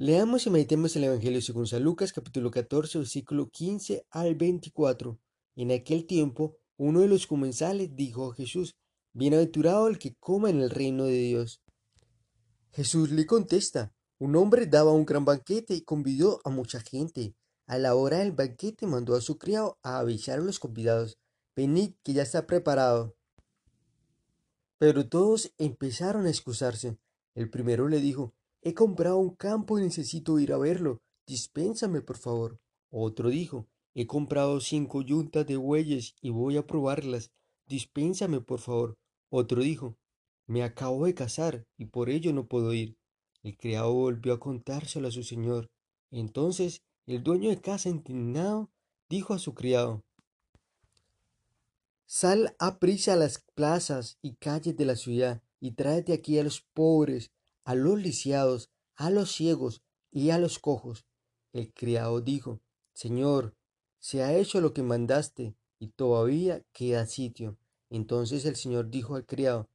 Leamos y meditemos el Evangelio según San Lucas capítulo 14 versículo 15 al 24. En aquel tiempo, uno de los comensales dijo a Jesús, Bienaventurado el que coma en el reino de Dios. Jesús le contesta, un hombre daba un gran banquete y convidó a mucha gente. A la hora del banquete mandó a su criado a avisar a los convidados, venid que ya está preparado. Pero todos empezaron a excusarse. El primero le dijo, He comprado un campo y necesito ir a verlo. Dispénsame, por favor. Otro dijo, He comprado cinco yuntas de bueyes y voy a probarlas. Dispénsame, por favor. Otro dijo, Me acabo de casar y por ello no puedo ir. El criado volvió a contárselo a su señor. Entonces el dueño de casa, indignado, dijo a su criado, Sal a prisa a las plazas y calles de la ciudad y tráete aquí a los pobres, a los lisiados, a los ciegos y a los cojos. El criado dijo, Señor, se ha hecho lo que mandaste y todavía queda sitio. Entonces el Señor dijo al criado,